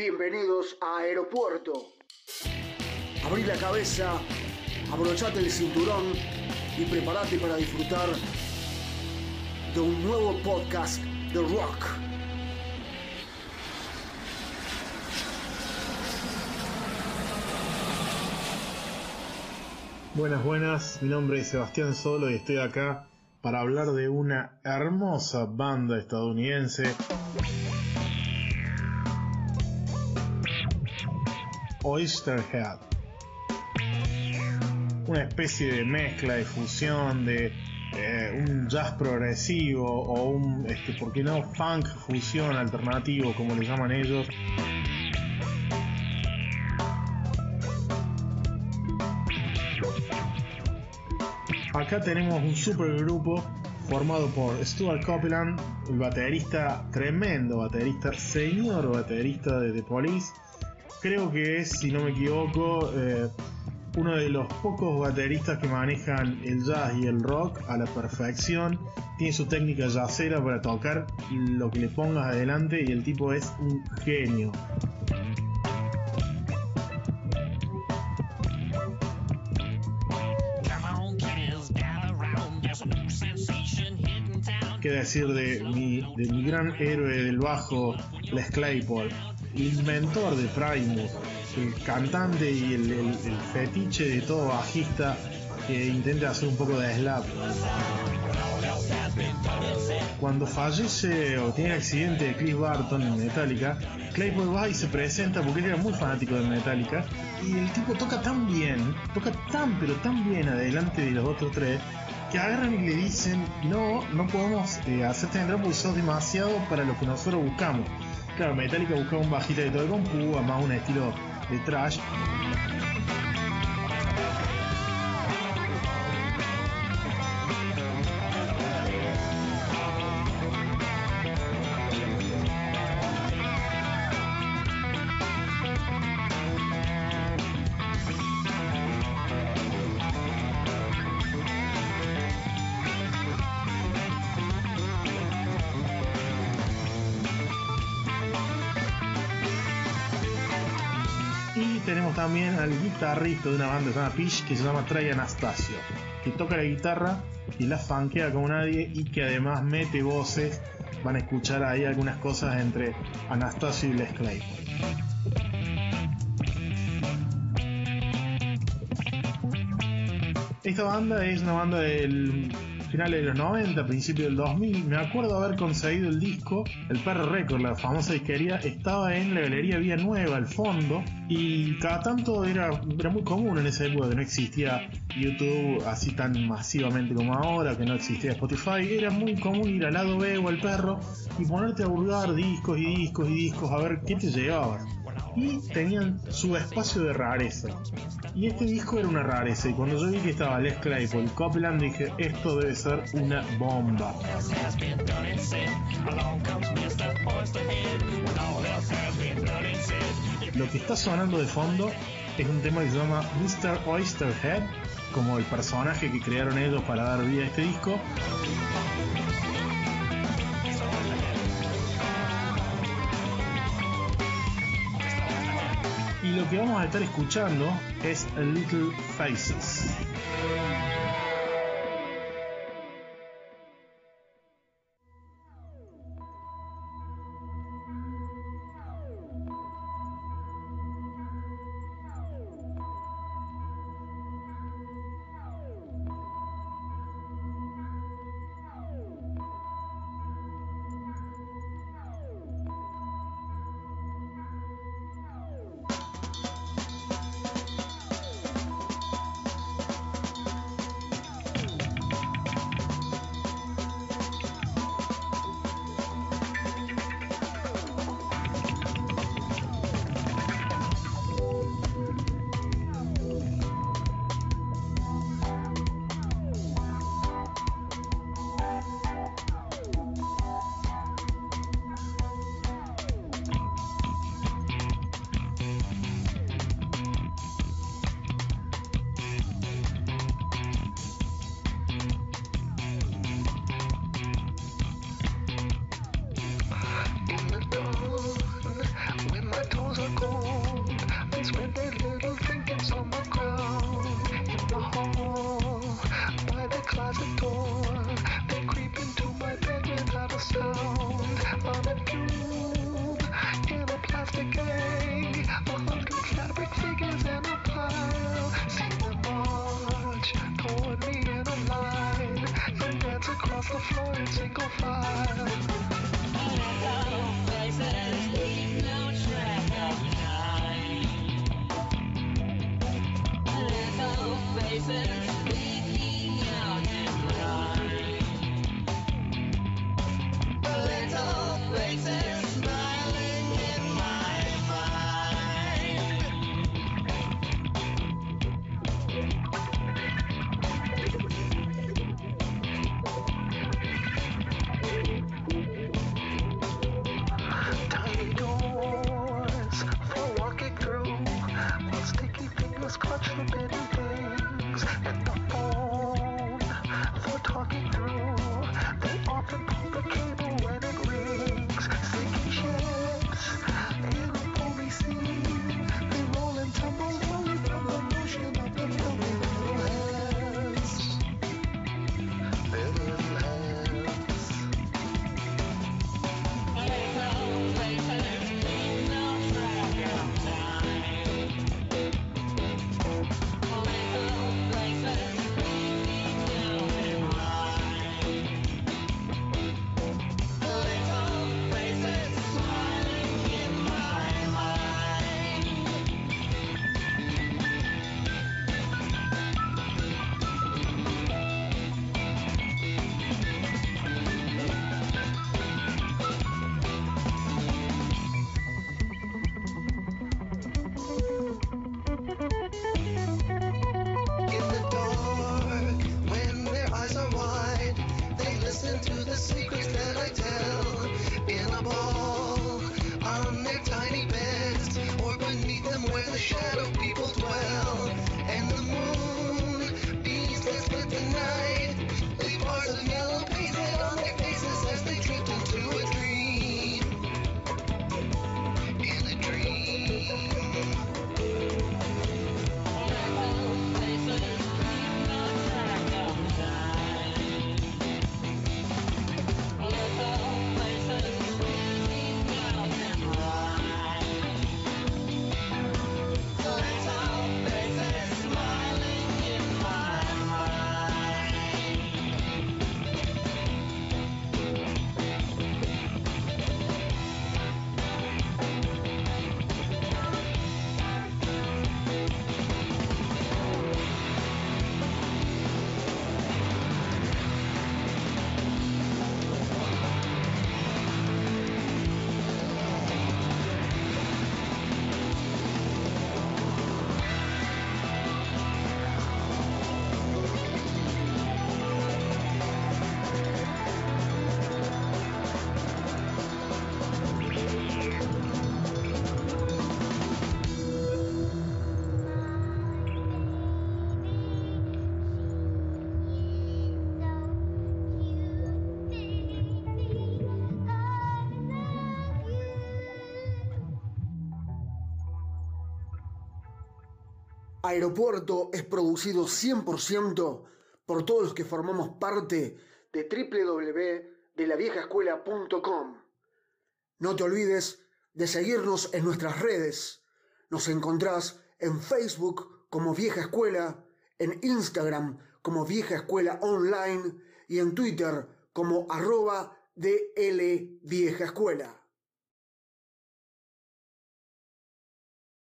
Bienvenidos a Aeropuerto. Abrí la cabeza, abrochate el cinturón y prepárate para disfrutar de un nuevo podcast de rock. Buenas, buenas, mi nombre es Sebastián Solo y estoy acá para hablar de una hermosa banda estadounidense Oysterhead. Una especie de mezcla, de fusión de eh, un jazz progresivo o un, este, ¿por qué no? Funk fusión alternativo, como le llaman ellos. Acá tenemos un super grupo formado por Stuart Copeland, el baterista, tremendo baterista, señor baterista de The Police, creo que es, si no me equivoco, eh, uno de los pocos bateristas que manejan el jazz y el rock a la perfección. Tiene su técnica jazzera para tocar lo que le pongas adelante y el tipo es un genio. ¿Qué decir de mi, de mi gran héroe del bajo, Les Claypool? Inventor de Primus, el cantante y el, fetiche de todo bajista que intenta hacer un poco de slap. Cuando fallece o tiene accidente de Cliff Barton en Metallica, Claypool va y se presenta porque él era muy fanático de Metallica y el tipo toca tan bien, toca tan pero tan bien adelante de los otros tres que agarran y le dicen no, no podemos eh, hacerte entrar porque sos demasiado para lo que nosotros buscamos. Claro, Metallica buscaba un bajista de todo el compu, más un estilo de trash. También al guitarrista de una banda que se llama que se llama Trey Anastasio, que toca la guitarra y la funkea como nadie y que además mete voces. Van a escuchar ahí algunas cosas entre Anastasio y Les Claypool. Esta banda es una banda del finales de los 90, principios del 2000, me acuerdo haber conseguido el disco, el Perro Record, la famosa disquería, estaba en la galería Vía Nueva, al fondo, y cada tanto era, era muy común en esa época que no existía YouTube así tan masivamente como ahora, que no existía Spotify, era muy común ir al lado B o al perro y ponerte a burgar discos y discos y discos a ver qué te llevabas y tenían su espacio de rareza. Y este disco era una rareza y cuando yo vi que estaba Les Claypool Copeland dije esto debe ser una bomba. Lo que está sonando de fondo es un tema que se llama Mr. Oysterhead, como el personaje que crearon ellos para dar vida a este disco. Lo que vamos a estar escuchando es Little Faces. Okay. Aeropuerto es producido 100% por todos los que formamos parte de www.delaviejaescuela.com. No te olvides de seguirnos en nuestras redes. Nos encontrás en Facebook como Vieja Escuela, en Instagram como Vieja Escuela Online y en Twitter como arroba DL Vieja Escuela.